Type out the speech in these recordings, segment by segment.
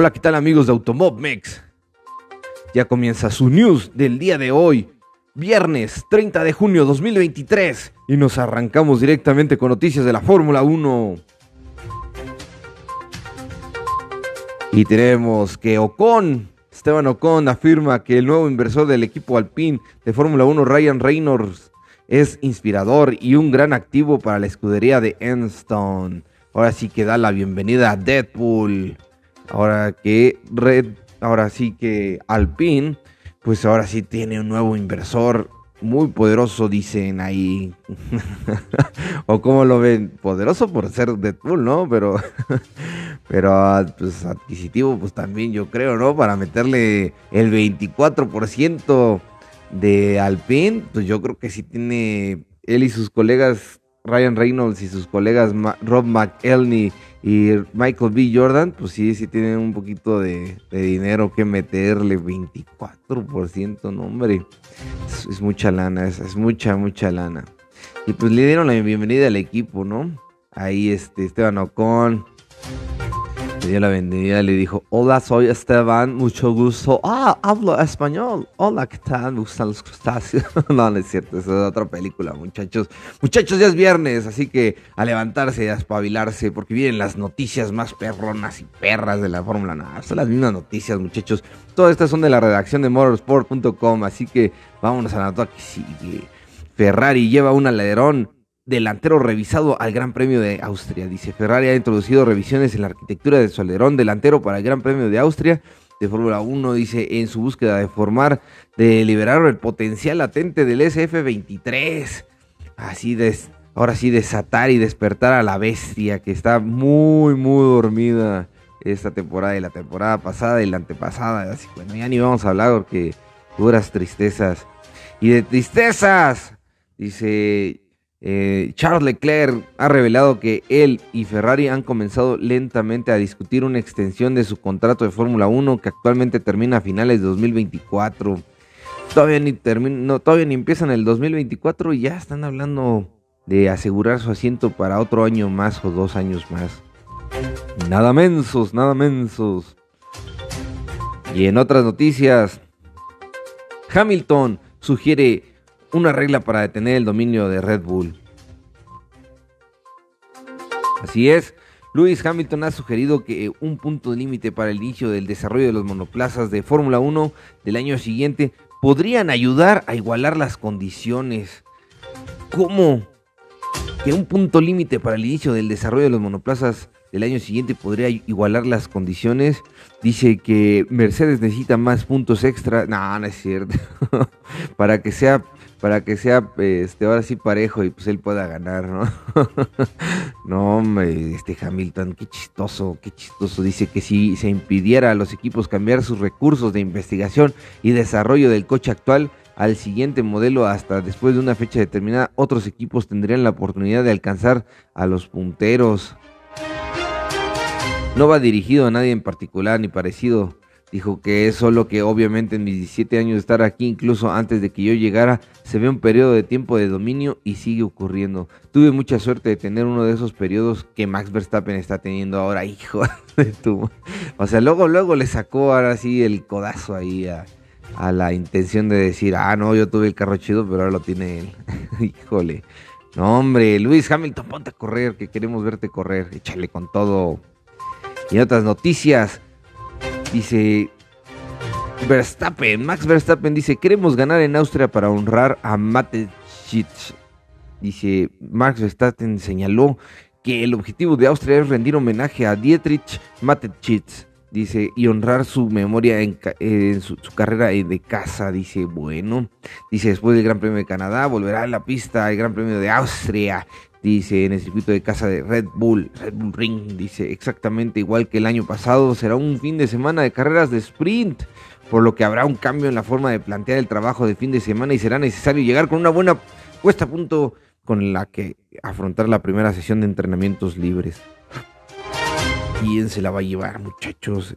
Hola, ¿qué tal amigos de Automobmex? Ya comienza su news del día de hoy, viernes 30 de junio 2023, y nos arrancamos directamente con noticias de la Fórmula 1. Y tenemos que Ocon, Esteban Ocon afirma que el nuevo inversor del equipo Alpine de Fórmula 1, Ryan Reynolds, es inspirador y un gran activo para la escudería de Enstone. Ahora sí que da la bienvenida a Deadpool. Ahora que Red, ahora sí que Alpine, pues ahora sí tiene un nuevo inversor muy poderoso, dicen ahí. o como lo ven, poderoso por ser Deadpool, ¿no? Pero, pero pues adquisitivo, pues también yo creo, ¿no? Para meterle el 24% de Alpine, pues yo creo que sí tiene él y sus colegas, Ryan Reynolds y sus colegas Rob McElney y Michael B. Jordan, pues sí, sí tienen un poquito de, dinero que meterle, 24%, no hombre, es, mucha lana, es, es, mucha, mucha lana. Y pues le dieron la bienvenida al equipo, ¿no? Ahí este, Esteban Ocon, dio la bienvenida, le dijo, hola, soy Esteban, mucho gusto. Ah, hablo español. Hola, ¿qué tal? Me gustan los crustáceos. no, no es cierto, es otra película, muchachos. Muchachos, ya es viernes, así que a levantarse y a espabilarse, porque vienen las noticias más perronas y perras de la Fórmula nada Son las mismas noticias, muchachos. Todas estas son de la redacción de motorsport.com, así que vámonos a la nota que sigue. Ferrari lleva un alerón delantero revisado al Gran Premio de Austria. Dice, Ferrari ha introducido revisiones en la arquitectura de su alerón delantero para el Gran Premio de Austria de Fórmula 1, dice, en su búsqueda de formar, de liberar el potencial latente del SF-23. Así de, ahora sí, desatar y despertar a la bestia que está muy, muy dormida esta temporada y la temporada pasada y la antepasada. Así, bueno, ya ni vamos a hablar porque duras tristezas. Y de tristezas, dice, eh, Charles Leclerc ha revelado que él y Ferrari han comenzado lentamente a discutir una extensión de su contrato de Fórmula 1 que actualmente termina a finales de 2024. Todavía ni, termina, todavía ni empiezan el 2024 y ya están hablando de asegurar su asiento para otro año más o dos años más. Nada mensos, nada mensos. Y en otras noticias, Hamilton sugiere una regla para detener el dominio de Red Bull. Así es, Lewis Hamilton ha sugerido que un punto límite para el inicio del desarrollo de los monoplazas de Fórmula 1 del año siguiente podrían ayudar a igualar las condiciones. ¿Cómo? Que un punto límite para el inicio del desarrollo de los monoplazas del año siguiente podría igualar las condiciones. Dice que Mercedes necesita más puntos extra. No, no es cierto. para que sea para que sea este ahora sí parejo y pues él pueda ganar, ¿no? no, hombre, este Hamilton, qué chistoso, qué chistoso. Dice que si se impidiera a los equipos cambiar sus recursos de investigación y desarrollo del coche actual al siguiente modelo hasta después de una fecha determinada, otros equipos tendrían la oportunidad de alcanzar a los punteros. No va dirigido a nadie en particular ni parecido Dijo que es solo que obviamente en mis 17 años de estar aquí, incluso antes de que yo llegara, se ve un periodo de tiempo de dominio y sigue ocurriendo. Tuve mucha suerte de tener uno de esos periodos que Max Verstappen está teniendo ahora, hijo de tu... O sea, luego, luego le sacó ahora sí el codazo ahí a, la intención de decir, ah, no, yo tuve el carro chido, pero ahora lo tiene él. Híjole. No, hombre, Luis Hamilton, ponte a correr, que queremos verte correr. Échale con todo. Y otras noticias. Dice Verstappen, Max Verstappen dice, queremos ganar en Austria para honrar a Mateschitz. Dice, Max Verstappen señaló que el objetivo de Austria es rendir homenaje a Dietrich Mateschitz. Dice, y honrar su memoria en, su, su, carrera de casa. Dice, bueno. Dice, después del Gran Premio de Canadá, volverá a la pista el Gran Premio de Austria dice en el circuito de casa de Red Bull, Red Bull Ring, dice exactamente igual que el año pasado, será un fin de semana de carreras de sprint, por lo que habrá un cambio en la forma de plantear el trabajo de fin de semana y será necesario llegar con una buena puesta a punto con la que afrontar la primera sesión de entrenamientos libres. ¿Quién se la va a llevar, muchachos?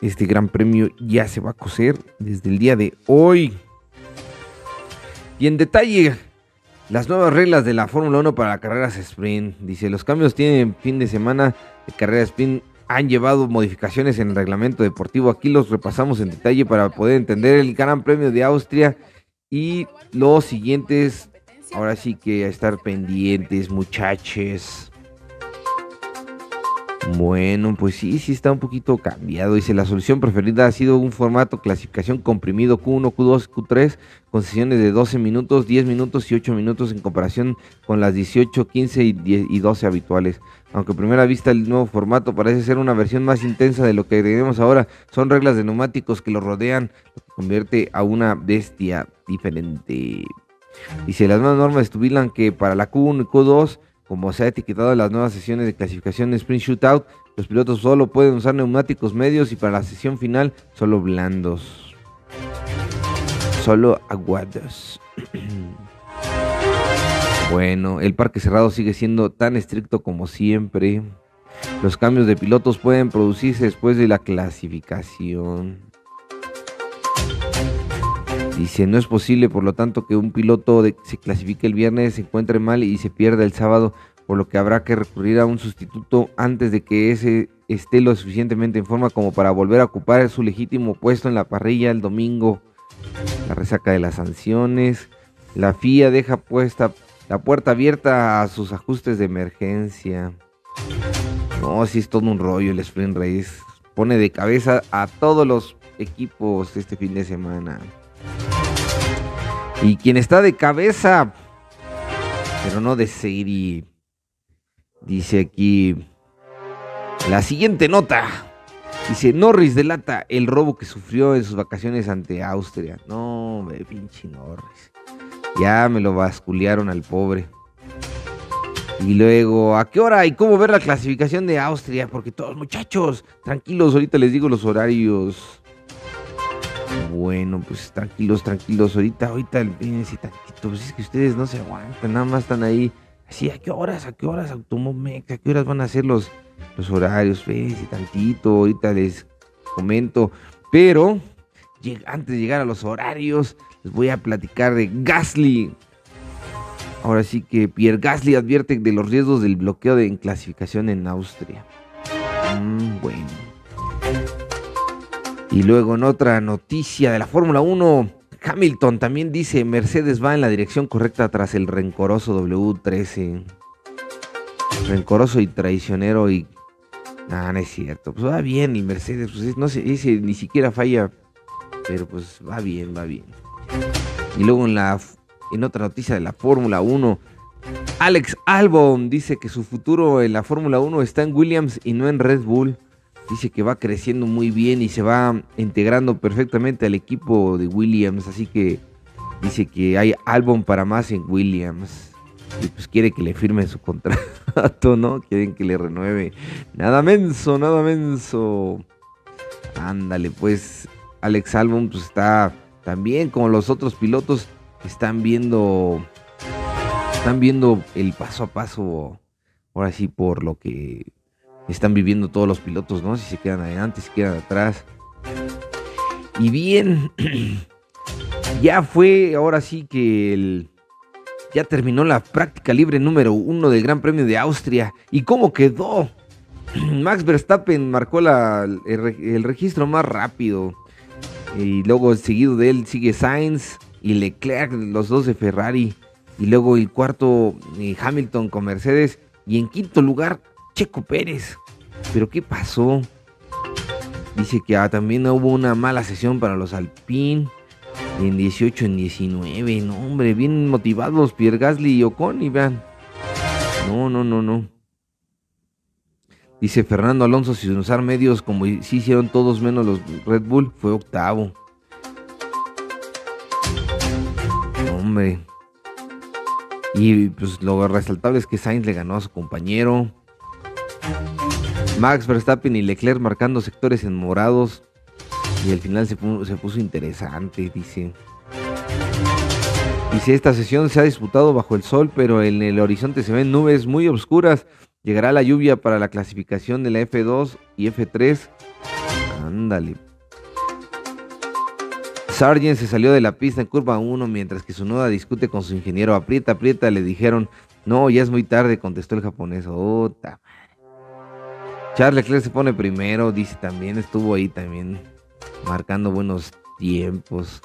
este gran premio ya se va a coser desde el día de hoy. Y en detalle, las nuevas reglas de la Fórmula 1 para carreras sprint. Dice, los cambios tienen fin de semana de carrera sprint han llevado modificaciones en el reglamento deportivo. Aquí los repasamos en detalle para poder entender el Gran Premio de Austria y los siguientes. Ahora sí que a estar pendientes, muchachos. Bueno, pues sí, sí está un poquito cambiado. Dice, la solución preferida ha sido un formato clasificación comprimido Q1, Q2, Q3, con sesiones de 12 minutos, 10 minutos y 8 minutos en comparación con las 18, 15 y, 12 habituales. Aunque a primera vista el nuevo formato parece ser una versión más intensa de lo que tenemos ahora, son reglas de neumáticos que lo rodean, lo que convierte a una bestia diferente. Dice, las nuevas normas estuvilan que para la Q1 y Q2 como se ha etiquetado en las nuevas sesiones de clasificación de Sprint Shootout, los pilotos solo pueden usar neumáticos medios y para la sesión final solo blandos. Solo aguados. bueno, el parque cerrado sigue siendo tan estricto como siempre. Los cambios de pilotos pueden producirse después de la clasificación. Dice, no es posible, por lo tanto, que un piloto se clasifique el viernes, se encuentre mal y se pierda el sábado, por lo que habrá que recurrir a un sustituto antes de que ese esté lo suficientemente en forma como para volver a ocupar su legítimo puesto en la parrilla el domingo. La resaca de las sanciones. La FIA deja puesta la puerta abierta a sus ajustes de emergencia. No, si es todo un rollo el Sprint Race. Pone de cabeza a todos los equipos este fin de semana. Y quien está de cabeza, pero no de serie, dice aquí la siguiente nota. Dice, Norris delata el robo que sufrió en sus vacaciones ante Austria. No, me pinche Norris. Ya me lo basculearon al pobre. Y luego, ¿a qué hora y cómo ver la clasificación de Austria? Porque todos muchachos, tranquilos, ahorita les digo los horarios. Bueno, pues tranquilos, tranquilos. Ahorita, ahorita, espérense tantito. Pues es que ustedes no se aguantan, nada más están ahí. Así, ¿a qué horas? ¿A qué horas Automomex? ¿A qué horas van a ser los, los horarios? Espérense tantito, ahorita les comento. Pero, antes de llegar a los horarios, les voy a platicar de Gasly. Ahora sí que Pierre Gasly advierte de los riesgos del bloqueo de en clasificación en Austria. Mm, bueno. Y luego en otra noticia de la Fórmula 1, Hamilton también dice Mercedes va en la dirección correcta tras el rencoroso W13. Rencoroso y traicionero y... Ah, no es cierto. Pues va bien y Mercedes, pues no sé, ese ni siquiera falla. Pero pues va bien, va bien. Y luego en la en otra noticia de la Fórmula 1, Alex Albon dice que su futuro en la Fórmula 1 está en Williams y no en Red Bull. Dice que va creciendo muy bien y se va integrando perfectamente al equipo de Williams. Así que dice que hay álbum para más en Williams. Y pues quiere que le firme su contrato, ¿no? Quieren que le renueve. Nada menso, nada menso. Ándale, pues Alex Albon pues está también como los otros pilotos están viendo están viendo el paso a paso ahora sí por lo que están viviendo todos los pilotos, ¿no? Si se quedan adelante, si se quedan atrás. Y bien, ya fue, ahora sí que el, ya terminó la práctica libre número uno del Gran Premio de Austria. ¿Y cómo quedó? Max Verstappen marcó la, el, registro más rápido. Y luego seguido de él sigue Sainz y Leclerc, los dos de Ferrari. Y luego el cuarto eh, Hamilton con Mercedes. Y en quinto lugar Checo Pérez. Pero ¿qué pasó? Dice que ah, también hubo una mala sesión para los Alpine. En 18, en 19. No, hombre, bien motivados Pierre Gasly y Ocon. Y vean. No, no, no, no. Dice Fernando Alonso, sin usar medios como si hicieron todos menos los Red Bull, fue octavo. Hombre. Y pues lo resaltable es que Sainz le ganó a su compañero. Max Verstappen y Leclerc marcando sectores en morados. Y al final se puso, interesante, dice. Dice, esta sesión se ha disputado bajo el sol, pero en el horizonte se ven nubes muy oscuras. Llegará la lluvia para la clasificación de la F2 y F3. Ándale. Sargent se salió de la pista en curva 1 mientras que su noda discute con su ingeniero. Aprieta, aprieta, le dijeron. No, ya es muy tarde, contestó el japonés. Ota. Charles Leclerc se pone primero, dice también, estuvo ahí también marcando buenos tiempos.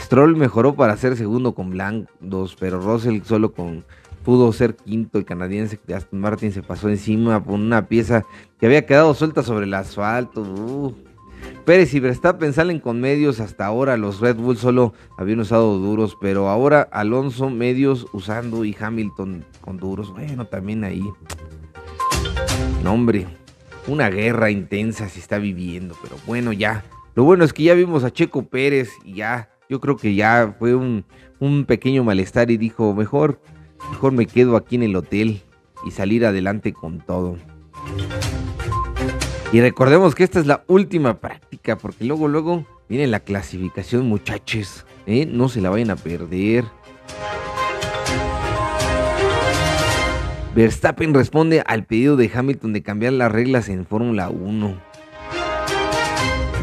Stroll mejoró para ser segundo con blancos, pero Russell solo con pudo ser quinto. El canadiense Aston Martin se pasó encima por una pieza que había quedado suelta sobre el asfalto. Pérez y Verstappen salen con medios. Hasta ahora los Red Bull solo habían usado duros, pero ahora Alonso medios usando y Hamilton con duros. Bueno, también ahí. No, hombre, una guerra intensa se está viviendo, pero bueno, ya. Lo bueno es que ya vimos a Checo Pérez y ya, yo creo que ya fue un, un pequeño malestar y dijo, mejor Mejor me quedo aquí en el hotel y salir adelante con todo. Y recordemos que esta es la última práctica, porque luego, luego viene la clasificación, muchachos. ¿eh? No se la vayan a perder. Verstappen responde al pedido de Hamilton de cambiar las reglas en Fórmula 1.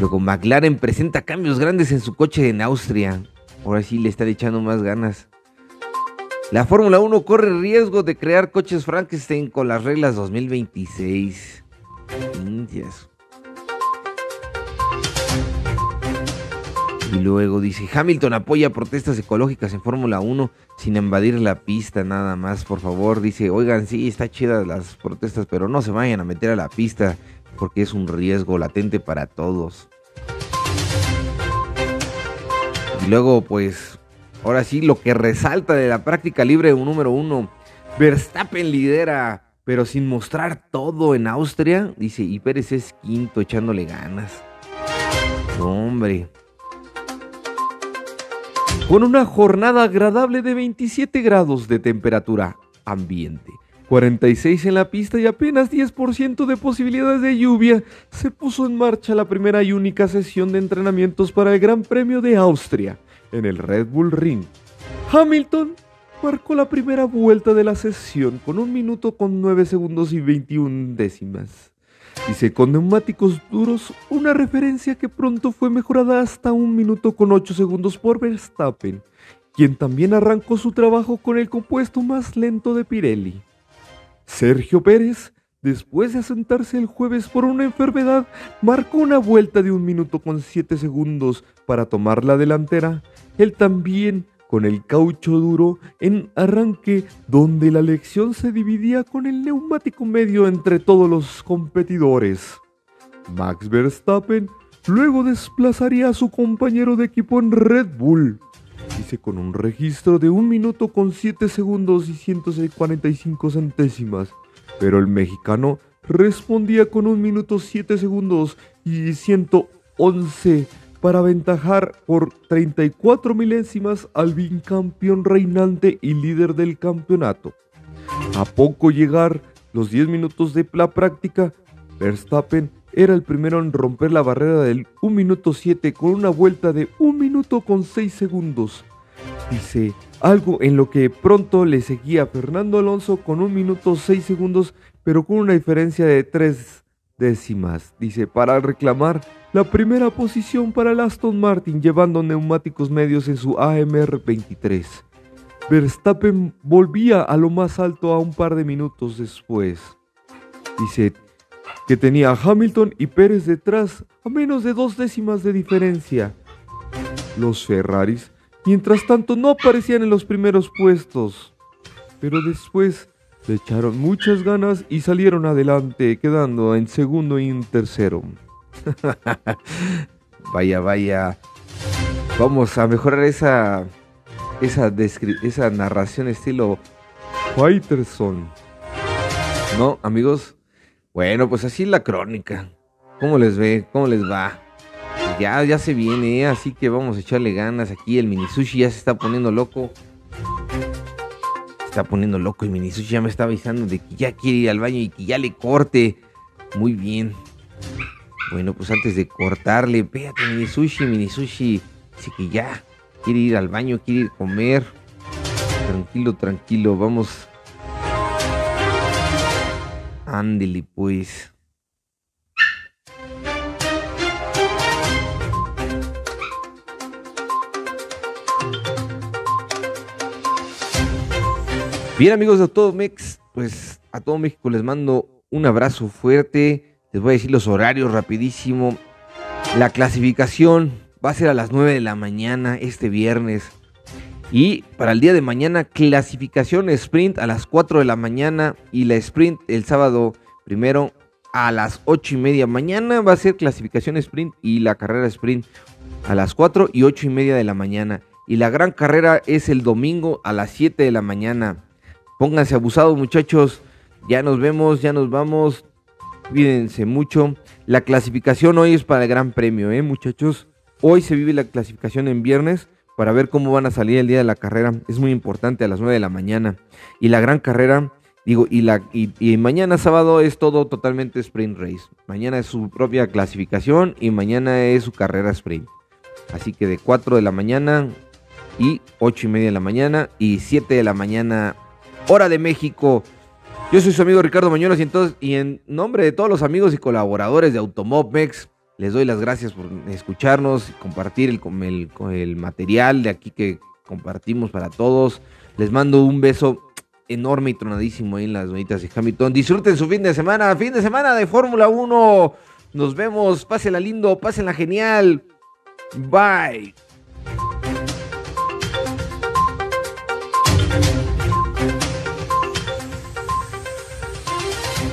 Luego McLaren presenta cambios grandes en su coche en Austria. Ahora sí le está echando más ganas. La Fórmula 1 corre riesgo de crear coches Frankenstein con las reglas 2026. Indias. Y luego dice, Hamilton apoya protestas ecológicas en Fórmula 1 sin invadir la pista nada más, por favor. Dice, oigan, sí, está chida las protestas, pero no se vayan a meter a la pista porque es un riesgo latente para todos. Y luego, pues, Ahora sí, lo que resalta de la práctica libre número uno, Verstappen lidera, pero sin mostrar todo en Austria, dice, y Pérez es quinto echándole ganas. Hombre. Con una jornada agradable de 27 grados de temperatura ambiente. 46 en la pista y apenas 10% de posibilidades de lluvia, se puso en marcha la primera y única sesión de entrenamientos para el Gran Premio de Austria en el Red Bull Ring. Hamilton marcó la primera vuelta de la sesión con un minuto con 9 segundos y 21 décimas. Dice con neumáticos duros, una referencia que pronto fue mejorada hasta un minuto con 8 segundos por Verstappen, quien también arrancó su trabajo con el compuesto más lento de Pirelli. Sergio Pérez Después de asentarse el jueves por una enfermedad, marcó una vuelta de un minuto con siete segundos para tomar la delantera. Él también con el caucho duro en arranque, donde la lección se dividía con el neumático medio entre todos los competidores. Max Verstappen luego desplazaría a su compañero de equipo en Red Bull. Dice con un registro de un minuto con 7 segundos y 145 centésimas pero el mexicano respondía con un minuto 7 segundos y 111 para aventajar por 34 milésimas al bicampeón reinante y líder del campeonato. A poco llegar los 10 minutos de la práctica, Verstappen era el primero en romper la barrera del 1 minuto 7 con una vuelta de 1 minuto con 6 segundos. Dice, algo en lo que pronto le seguía Fernando Alonso con un minuto seis segundos, pero con una diferencia de tres décimas. Dice, para reclamar la primera posición para el Aston Martin llevando neumáticos medios en su AMR 23. Verstappen volvía a lo más alto a un par de minutos después. Dice que tenía a Hamilton y Pérez detrás a menos de dos décimas de diferencia. Los Ferraris Mientras tanto no aparecían en los primeros puestos, pero después le echaron muchas ganas y salieron adelante, quedando en segundo y en tercero. vaya, vaya. Vamos a mejorar esa, esa, esa narración estilo Fighterson. ¿No, amigos? Bueno, pues así es la crónica. ¿Cómo les ve? ¿Cómo les va? ya, ya se viene, así que vamos a echarle ganas. Aquí el mini sushi ya se está poniendo loco. Está poniendo loco el mini sushi ya me está avisando de que ya quiere ir al baño y que ya le corte. Muy bien. Bueno, pues antes de cortarle, véate mini sushi, mini sushi. Dice que ya quiere ir al baño, quiere ir a comer. Tranquilo, tranquilo, vamos. Ándele pues. Bien amigos de todo Mex, pues a todo México les mando un abrazo fuerte. Les voy a decir los horarios rapidísimo. La clasificación va a ser a las 9 de la mañana este viernes. Y para el día de mañana, clasificación sprint a las 4 de la mañana y la sprint el sábado primero a las 8 y media. Mañana va a ser clasificación sprint y la carrera sprint a las 4 y 8 y media de la mañana. Y la gran carrera es el domingo a las 7 de la mañana. Pónganse abusados muchachos. Ya nos vemos, ya nos vamos. Cuídense mucho. La clasificación hoy es para el Gran Premio, ¿eh, muchachos? Hoy se vive la clasificación en viernes para ver cómo van a salir el día de la carrera. Es muy importante a las 9 de la mañana. Y la gran carrera, digo, y, la, y, mañana sábado es todo totalmente sprint race. Mañana es su propia clasificación y mañana es su carrera sprint. Así que de 4 de la mañana y 8 y media de la mañana y 7 de la mañana, hora de México. Yo soy su amigo Ricardo Mañuelos y, y en nombre de todos los amigos y colaboradores de Automobmex, les doy las gracias por escucharnos, y compartir el, el, material de aquí que compartimos para todos. Les mando un beso enorme y tronadísimo ahí en las bonitas de Hamilton. Disfruten su fin de semana, fin de semana de Fórmula 1. Nos vemos, pásenla lindo, pásenla genial. Bye.